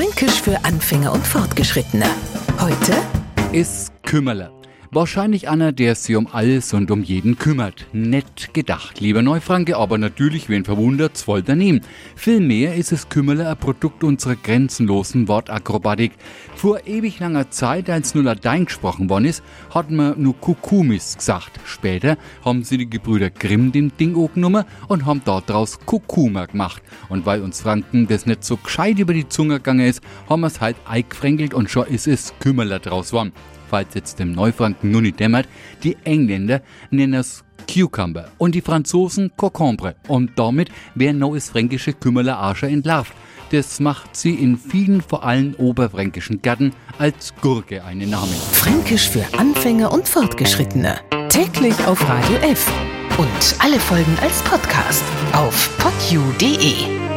Fränkisch für Anfänger und Fortgeschrittene. Heute ist Kümmerle. Wahrscheinlich einer, der sich um alles und um jeden kümmert. Nett gedacht, lieber Neufranke, aber natürlich, wen verwundert's, voll daneben. Vielmehr ist es Kümmerle ein Produkt unserer grenzenlosen Wortakrobatik. Vor ewig langer Zeit, als nur Latein gesprochen worden ist, hat man nur Kukumis gesagt. Später haben sie die Gebrüder Grimm den Ding genommen und haben daraus Kukuma gemacht. Und weil uns Franken das nicht so gescheit über die Zunge gegangen ist, haben wir's halt eingefränkelt und schon ist es Kümmerle draus worden falls jetzt dem Neufranken nur nicht dämmert, die Engländer nennen es Cucumber und die Franzosen Cocombre und damit wäre neues fränkische Kümmerler Arscher entlarvt. Das macht sie in vielen, vor allem oberfränkischen Gatten, als Gurke einen Namen. Fränkisch für Anfänger und Fortgeschrittene. Täglich auf Radio F. Und alle Folgen als Podcast auf podu.de.